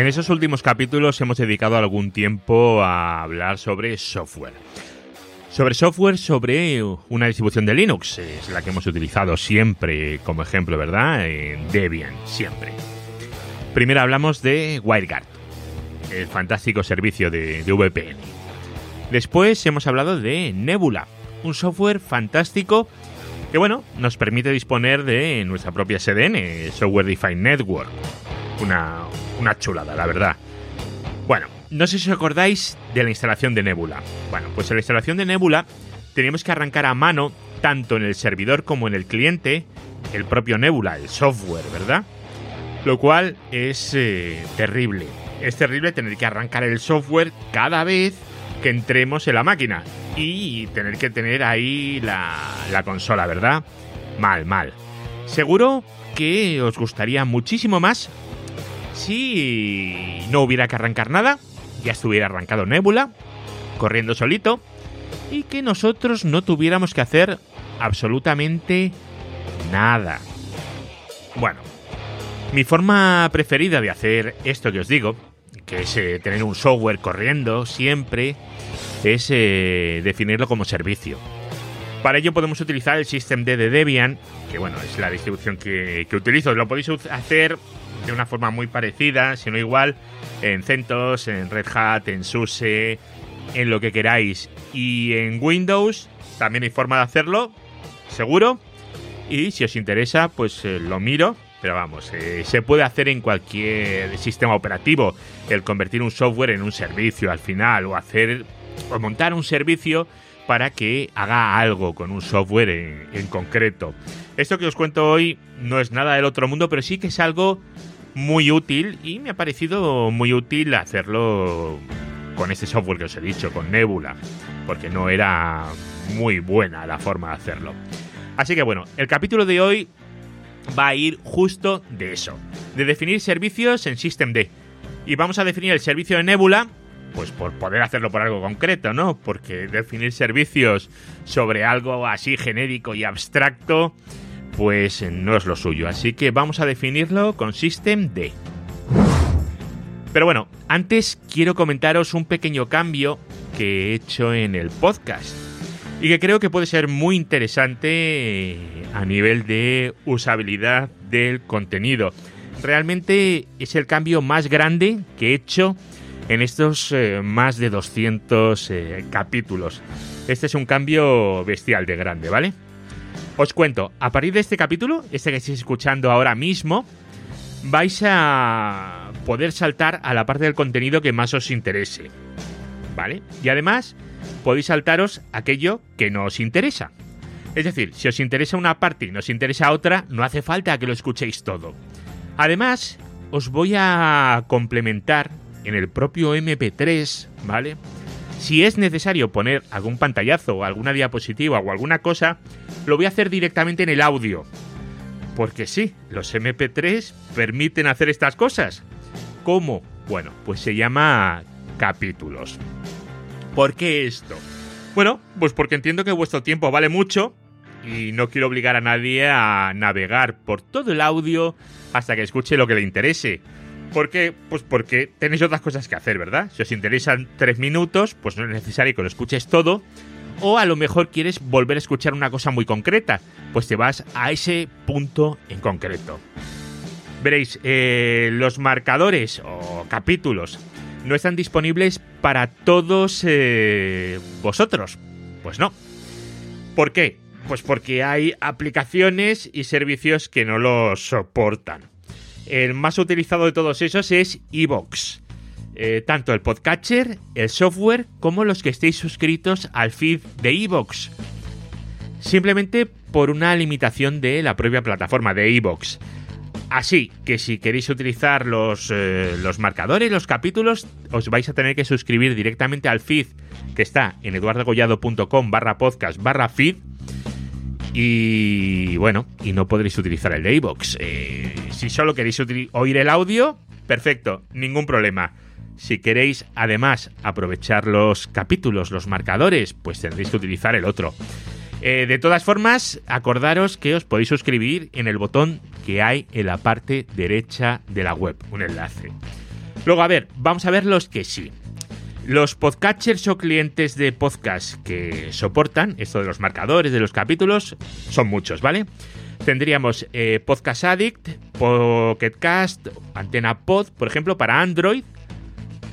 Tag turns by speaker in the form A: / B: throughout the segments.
A: En esos últimos capítulos hemos dedicado algún tiempo a hablar sobre software. Sobre software, sobre una distribución de Linux, es la que hemos utilizado siempre como ejemplo, ¿verdad? En Debian, siempre. Primero hablamos de WireGuard, el fantástico servicio de, de VPN. Después hemos hablado de Nebula, un software fantástico que, bueno, nos permite disponer de nuestra propia CDN, Software Defined Network. Una, una chulada, la verdad. Bueno, no sé si os acordáis de la instalación de Nebula. Bueno, pues en la instalación de Nebula teníamos que arrancar a mano, tanto en el servidor como en el cliente, el propio Nebula, el software, ¿verdad? Lo cual es eh, terrible. Es terrible tener que arrancar el software cada vez que entremos en la máquina y tener que tener ahí la, la consola, ¿verdad? Mal, mal. Seguro que os gustaría muchísimo más si no hubiera que arrancar nada, ya estuviera arrancado Nebula, corriendo solito, y que nosotros no tuviéramos que hacer absolutamente nada. Bueno, mi forma preferida de hacer esto que os digo, que es eh, tener un software corriendo siempre, es eh, definirlo como servicio. Para ello podemos utilizar el Systemd de Debian, que bueno, es la distribución que, que utilizo. Lo podéis hacer de una forma muy parecida, si no igual, en CentOS, en Red Hat, en SUSE, en lo que queráis. Y en Windows también hay forma de hacerlo, seguro. Y si os interesa, pues eh, lo miro. Pero vamos, eh, se puede hacer en cualquier sistema operativo el convertir un software en un servicio al final o hacer o montar un servicio para que haga algo con un software en, en concreto. Esto que os cuento hoy no es nada del otro mundo, pero sí que es algo muy útil y me ha parecido muy útil hacerlo con este software que os he dicho, con Nebula, porque no era muy buena la forma de hacerlo. Así que bueno, el capítulo de hoy va a ir justo de eso, de definir servicios en Systemd. Y vamos a definir el servicio de Nebula, pues por poder hacerlo por algo concreto, ¿no? Porque definir servicios sobre algo así genérico y abstracto, pues no es lo suyo. Así que vamos a definirlo con Systemd. Pero bueno, antes quiero comentaros un pequeño cambio que he hecho en el podcast y que creo que puede ser muy interesante a nivel de usabilidad del contenido. Realmente es el cambio más grande que he hecho en estos eh, más de 200 eh, capítulos. Este es un cambio bestial de grande, ¿vale? Os cuento, a partir de este capítulo, este que estáis escuchando ahora mismo, vais a poder saltar a la parte del contenido que más os interese. ¿Vale? Y además, podéis saltaros aquello que no os interesa. Es decir, si os interesa una parte y no os interesa otra, no hace falta que lo escuchéis todo. Además, os voy a complementar en el propio MP3, ¿vale? Si es necesario poner algún pantallazo o alguna diapositiva o alguna cosa, lo voy a hacer directamente en el audio. Porque sí, los MP3 permiten hacer estas cosas. ¿Cómo? Bueno, pues se llama capítulos. ¿Por qué esto? Bueno, pues porque entiendo que vuestro tiempo vale mucho y no quiero obligar a nadie a navegar por todo el audio hasta que escuche lo que le interese. ¿Por qué? Pues porque tenéis otras cosas que hacer, ¿verdad? Si os interesan tres minutos, pues no es necesario que lo escuches todo. O a lo mejor quieres volver a escuchar una cosa muy concreta, pues te vas a ese punto en concreto. Veréis, eh, los marcadores o capítulos no están disponibles para todos eh, vosotros. Pues no. ¿Por qué? Pues porque hay aplicaciones y servicios que no lo soportan. El más utilizado de todos esos es Evox. Eh, tanto el podcatcher, el software, como los que estéis suscritos al feed de Evox. Simplemente por una limitación de la propia plataforma de Evox. Así que si queréis utilizar los, eh, los marcadores, los capítulos, os vais a tener que suscribir directamente al feed que está en eduardogollado.com barra podcast barra feed y bueno, y no podréis utilizar el de iVoox. Eh, si solo queréis oír el audio, perfecto, ningún problema. Si queréis además aprovechar los capítulos, los marcadores, pues tendréis que utilizar el otro. Eh, de todas formas, acordaros que os podéis suscribir en el botón que hay en la parte derecha de la web, un enlace. Luego, a ver, vamos a ver los que sí. Los podcatchers o clientes de podcast que soportan esto de los marcadores de los capítulos son muchos, ¿vale? Tendríamos eh, Podcast Addict, Pocket Cast, Antena Pod, por ejemplo, para Android,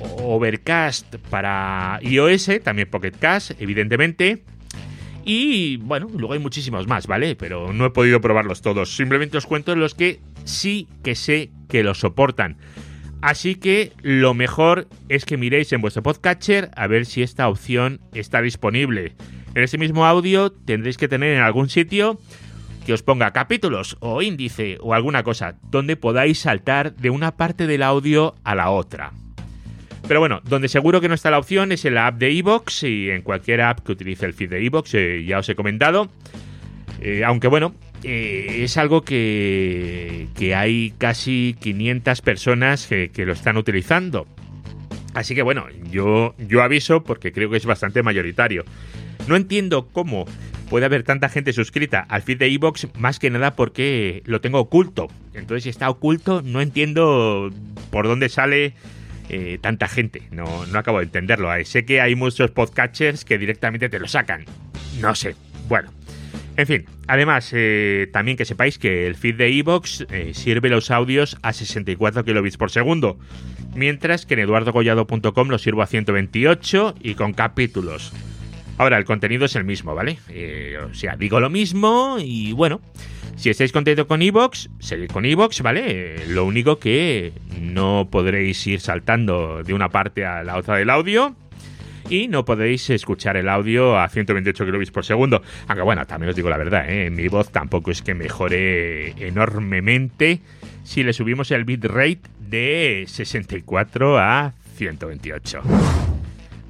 A: Overcast para iOS, también Pocket Cast, evidentemente. Y bueno, luego hay muchísimos más, ¿vale? Pero no he podido probarlos todos. Simplemente os cuento los que sí que sé que los soportan. Así que lo mejor es que miréis en vuestro podcatcher a ver si esta opción está disponible. En ese mismo audio tendréis que tener en algún sitio que os ponga capítulos o índice o alguna cosa donde podáis saltar de una parte del audio a la otra. Pero bueno, donde seguro que no está la opción es en la app de iVoox y en cualquier app que utilice el feed de iVoox, eh, ya os he comentado. Eh, aunque bueno, eh, es algo que, que, hay casi 500 personas que, que, lo están utilizando. Así que bueno, yo, yo aviso porque creo que es bastante mayoritario. No entiendo cómo puede haber tanta gente suscrita al feed de Evox, más que nada porque lo tengo oculto. Entonces, si está oculto, no entiendo por dónde sale eh, tanta gente. No, no acabo de entenderlo. Sé que hay muchos podcatchers que directamente te lo sacan. No sé. Bueno, en fin, además, eh, también que sepáis que el feed de Evox eh, sirve los audios a 64 kilobits por segundo, mientras que en eduardogollado.com lo sirvo a 128 y con capítulos. Ahora, el contenido es el mismo, ¿vale? Eh, o sea, digo lo mismo y bueno, si estáis contentos con Evox, seguid con Evox, ¿vale? lo único que no podréis ir saltando de una parte a la otra del audio y no podéis escuchar el audio a 128 kilobits por segundo. Aunque bueno, también os digo la verdad, ¿eh? mi voz tampoco es que mejore enormemente si le subimos el bitrate de 64 a 128.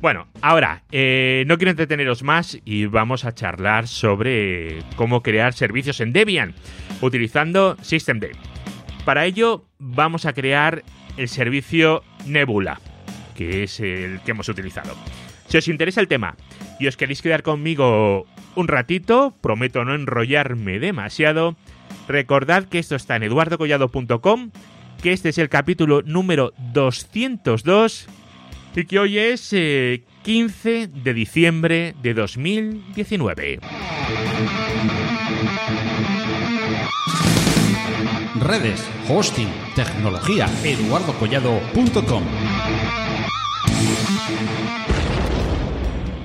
A: Bueno, ahora, eh, no quiero entreteneros más y vamos a charlar sobre cómo crear servicios en Debian utilizando Systemd. Para ello vamos a crear el servicio Nebula, que es el que hemos utilizado. Si os interesa el tema y os queréis quedar conmigo un ratito, prometo no enrollarme demasiado, recordad que esto está en eduardocollado.com, que este es el capítulo número 202 y que hoy es 15 eh, de diciembre de 2019.
B: Redes, hosting, tecnología, eduardocollado.com.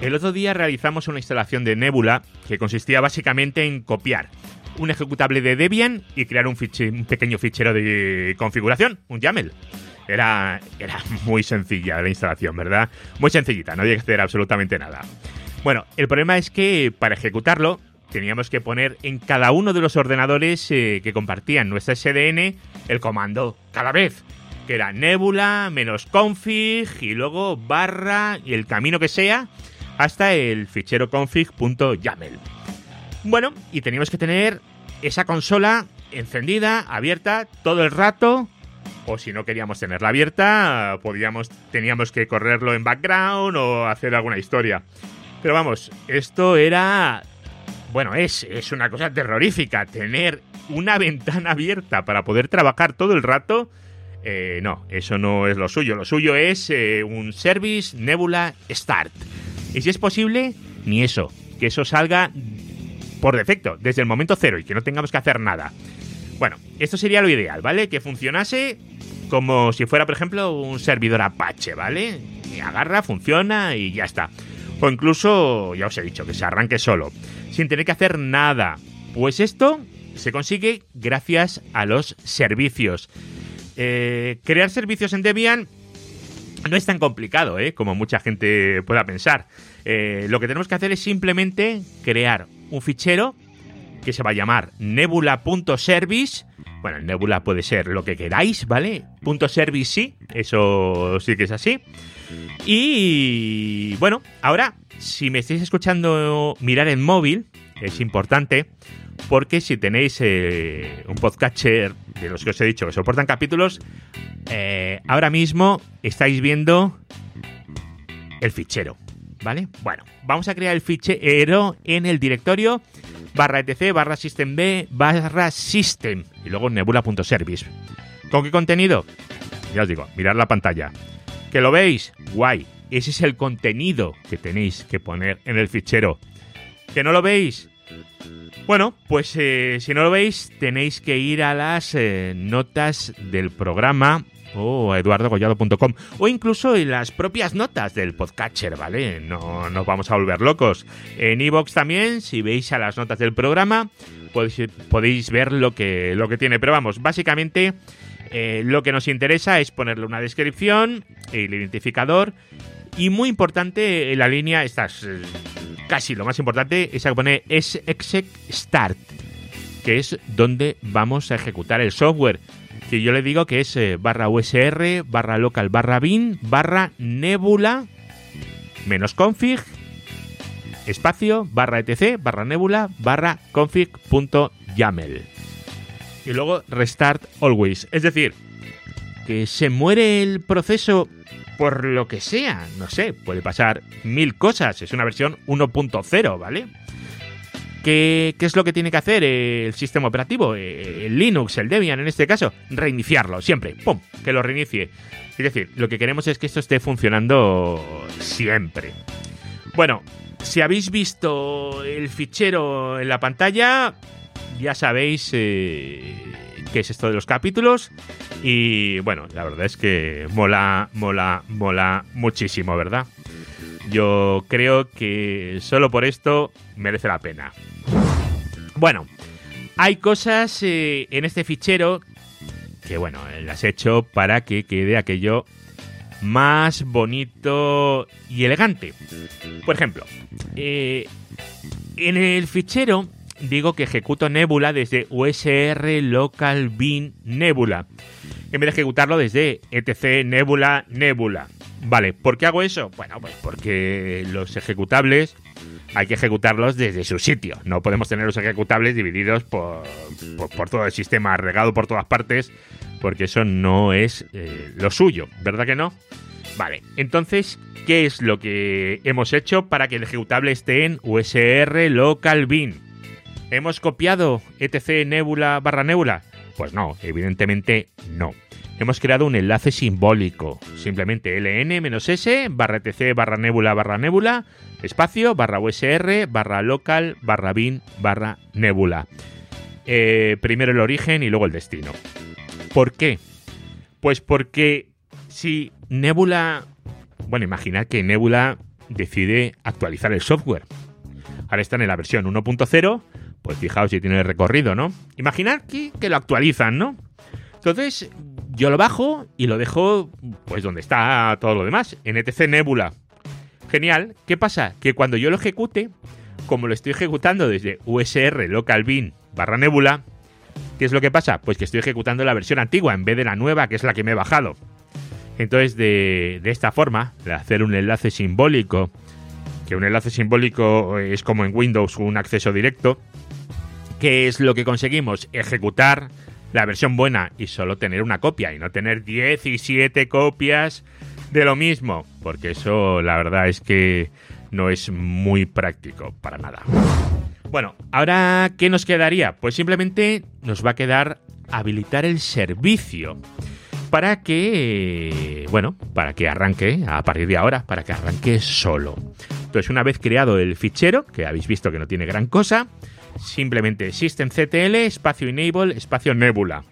A: El otro día realizamos una instalación de Nebula que consistía básicamente en copiar un ejecutable de Debian y crear un, un pequeño fichero de configuración, un YAML. Era, era muy sencilla la instalación, ¿verdad? Muy sencillita, no había que hacer absolutamente nada. Bueno, el problema es que para ejecutarlo teníamos que poner en cada uno de los ordenadores eh, que compartían nuestra SDN el comando cada vez que era nebula menos config y luego barra y el camino que sea hasta el fichero config.yaml. Bueno, y teníamos que tener esa consola encendida, abierta todo el rato. O si no queríamos tenerla abierta, podíamos, teníamos que correrlo en background o hacer alguna historia. Pero vamos, esto era. Bueno, es, es una cosa terrorífica. Tener una ventana abierta para poder trabajar todo el rato. Eh, no, eso no es lo suyo. Lo suyo es eh, un Service Nebula Start. Y si es posible, ni eso, que eso salga por defecto, desde el momento cero y que no tengamos que hacer nada. Bueno, esto sería lo ideal, ¿vale? Que funcionase como si fuera, por ejemplo, un servidor Apache, ¿vale? Y agarra, funciona y ya está. O incluso, ya os he dicho, que se arranque solo, sin tener que hacer nada. Pues esto se consigue gracias a los servicios. Eh, crear servicios en Debian no es tan complicado, ¿eh? como mucha gente pueda pensar. Eh, lo que tenemos que hacer es simplemente crear un fichero que se va a llamar nebula.service. Bueno, nebula puede ser lo que queráis, ¿vale? Punto .service sí, eso sí que es así. Y bueno, ahora, si me estáis escuchando mirar en móvil, es importante porque si tenéis eh, un podcatcher de los que os he dicho que soportan capítulos, eh, ahora mismo estáis viendo el fichero, ¿vale? Bueno, vamos a crear el fichero en el directorio barra etc barra systemd barra system y luego nebula.service. ¿Con qué contenido? ya os digo, mirad la pantalla. ¿Que lo veis? Guay. Ese es el contenido que tenéis que poner en el fichero. ¿Que no lo veis? Bueno, pues eh, si no lo veis, tenéis que ir a las eh, notas del programa o eduardogollado.com o incluso en las propias notas del podcatcher, ¿vale? No nos vamos a volver locos. En iVoox también, si veis a las notas del programa, podéis, ver lo que, lo que tiene. Pero vamos, básicamente eh, lo que nos interesa es ponerle una descripción, el identificador y muy importante la línea, estas casi lo más importante es que pone es exec start, que es donde vamos a ejecutar el software. Que yo le digo que es eh, barra USR, barra local, barra bin, barra nebula, menos config, espacio, barra etc, barra nebula, barra config.yaml. Y luego restart always. Es decir, que se muere el proceso por lo que sea. No sé, puede pasar mil cosas. Es una versión 1.0, ¿vale? ¿Qué, ¿Qué, es lo que tiene que hacer el sistema operativo? Eh, el Linux, el Debian en este caso. Reiniciarlo, siempre. ¡Pum! Que lo reinicie. Es decir, lo que queremos es que esto esté funcionando siempre. Bueno, si habéis visto el fichero en la pantalla, ya sabéis eh, qué es esto de los capítulos. Y bueno, la verdad es que mola, mola, mola muchísimo, ¿verdad? Yo creo que solo por esto merece la pena. Bueno, hay cosas eh, en este fichero que, bueno, las he hecho para que quede aquello más bonito y elegante. Por ejemplo, eh, en el fichero digo que ejecuto Nebula desde USR local bin Nebula en vez de ejecutarlo desde etc Nebula Nebula. Vale, ¿por qué hago eso? Bueno, pues porque los ejecutables hay que ejecutarlos desde su sitio. No podemos tener los ejecutables divididos por, por, todo el sistema, regado por todas partes, porque eso no es eh, lo suyo, ¿verdad que no? Vale, entonces, ¿qué es lo que hemos hecho para que el ejecutable esté en USR local bin? ¿Hemos copiado etc nebula barra nebula? Pues no, evidentemente no. Hemos creado un enlace simbólico, simplemente ln-s barra etc barra nebula barra nebula, espacio barra usr barra local barra bin barra nebula. Eh, primero el origen y luego el destino. ¿Por qué? Pues porque si Nebula... Bueno, imaginad que Nebula decide actualizar el software. Ahora están en la versión 1.0 pues fijaos si tiene recorrido, ¿no? Imaginad que, que lo actualizan, ¿no? Entonces, yo lo bajo y lo dejo, pues donde está todo lo demás, en etc Nebula. Genial. ¿Qué pasa? Que cuando yo lo ejecute, como lo estoy ejecutando desde usr local bin barra nebula, ¿qué es lo que pasa? Pues que estoy ejecutando la versión antigua en vez de la nueva, que es la que me he bajado. Entonces, de, de esta forma, de hacer un enlace simbólico, que un enlace simbólico es como en Windows un acceso directo, ¿Qué es lo que conseguimos? Ejecutar la versión buena y solo tener una copia y no tener 17 copias de lo mismo, porque eso la verdad es que no es muy práctico para nada. Bueno, ahora ¿qué nos quedaría? Pues simplemente nos va a quedar habilitar el servicio para que, bueno, para que arranque a partir de ahora, para que arranque solo. Entonces, una vez creado el fichero, que habéis visto que no tiene gran cosa, simplemente systemctl espacio enable espacio nebula.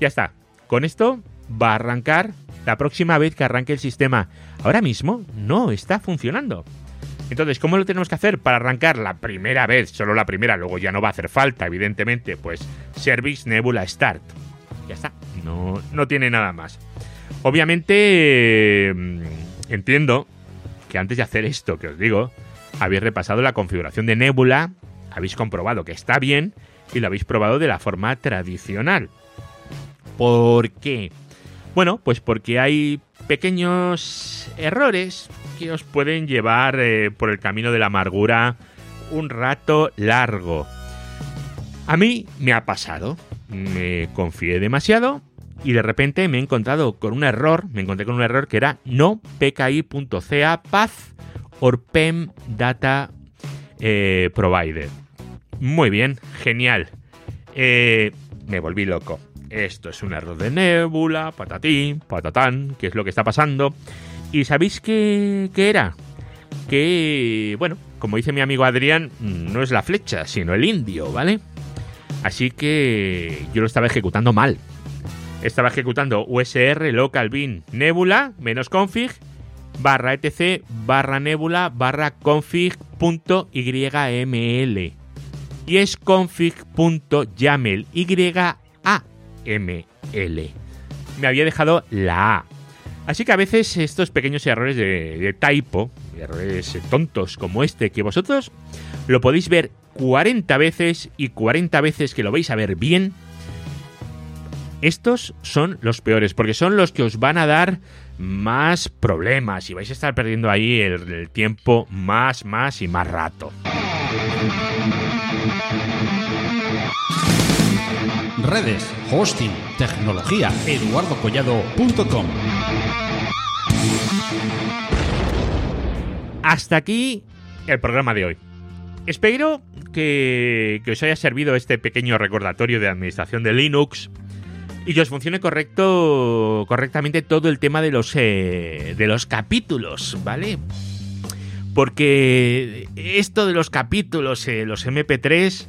A: Ya está. Con esto va a arrancar la próxima vez que arranque el sistema. Ahora mismo no está funcionando. Entonces, ¿cómo lo tenemos que hacer para arrancar la primera vez? Solo la primera, luego ya no va a hacer falta, evidentemente. Pues Service Nebula Start. Ya está. No, no tiene nada más. Obviamente, mm, entiendo que antes de hacer esto que os digo, habéis repasado la configuración de Nebula habéis comprobado que está bien y lo habéis probado de la forma tradicional. ¿Por qué? Bueno, pues porque hay pequeños errores que os pueden llevar eh, por el camino de la amargura un rato largo. A mí me ha pasado. Me confié demasiado y de repente me he encontrado con un error. Me encontré con un error que era no pki.ca path or pem data eh, provider. Muy bien, genial. Eh, me volví loco. esto es un error de Nebula, patatín, patatán, ¿qué es lo que está pasando? ¿Y sabéis qué, qué era? Que, bueno, como dice mi amigo Adrián, no es la flecha, sino el indio, ¿vale? Así que yo lo estaba ejecutando mal. Estaba ejecutando usr local bin nebula menos config barra etc barra nebula barra config.yml y es config.yaml y-a-m-l. Me había dejado la A. Así que a veces estos pequeños errores de, typo, errores tontos como este, que vosotros lo podéis ver 40 veces y 40 veces que lo vais a ver bien, estos son los peores, porque son los que os van a dar más problemas y vais a estar perdiendo ahí el, el tiempo más, más y más rato.
B: Redes, hosting, tecnología, eduardocollado.com.
A: Hasta aquí el programa de hoy. Espero que, os haya servido este pequeño recordatorio de administración de Linux y que os funcione correcto, correctamente todo el tema de los, eh, de los capítulos, ¿vale? Porque esto de los capítulos, eh, los MP3,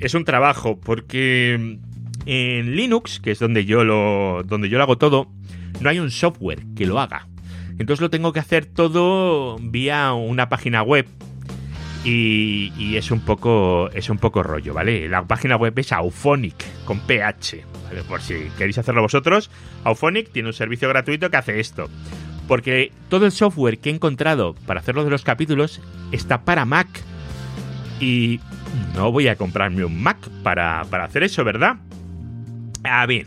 A: es un trabajo, porque en Linux, que es donde yo lo, donde yo lo hago todo, no hay un software que lo haga. Entonces lo tengo que hacer todo vía una página web. Y, y, es un poco es un poco rollo, ¿vale? La página web es Auphonic con PH, ¿vale? Por si queréis hacerlo vosotros, Auphonic tiene un servicio gratuito que hace esto. Porque todo el software que he encontrado para hacerlo de los capítulos está para Mac. Y no voy a comprarme un Mac para, para hacer eso, ¿verdad? Ah, bien.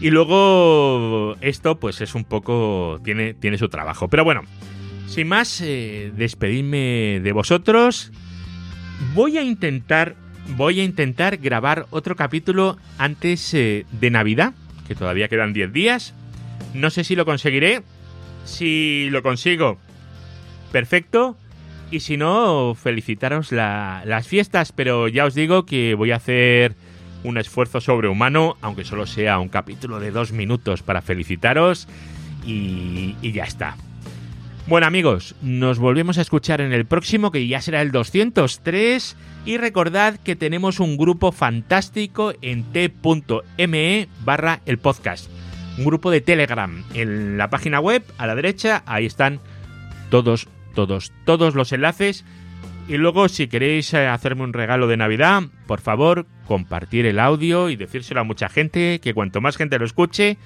A: Y luego esto pues es un poco... tiene, tiene su trabajo. Pero bueno, sin más, eh, de vosotros. Voy a intentar... Voy a intentar grabar otro capítulo antes eh, de Navidad, que todavía quedan 10 días. No sé si lo conseguiré. Si lo consigo, perfecto. Y si no, felicitaros la, las fiestas, pero ya os digo que voy a hacer un esfuerzo sobrehumano, aunque solo sea un capítulo de dos minutos para felicitaros y, y, ya está. Bueno amigos, nos volvemos a escuchar en el próximo, que ya será el 203, y recordad que tenemos un grupo fantástico en t.me barra el podcast, un grupo de Telegram en la página web, a la derecha, ahí están todos, todos, todos los enlaces y luego, si queréis hacerme un regalo de Navidad, por favor, compartir el audio y decírselo a mucha gente, que cuanto más gente lo escuche,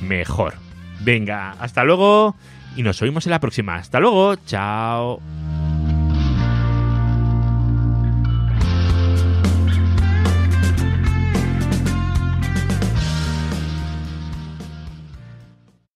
A: mejor. Venga, hasta luego y nos oímos en la próxima. Hasta luego, chao.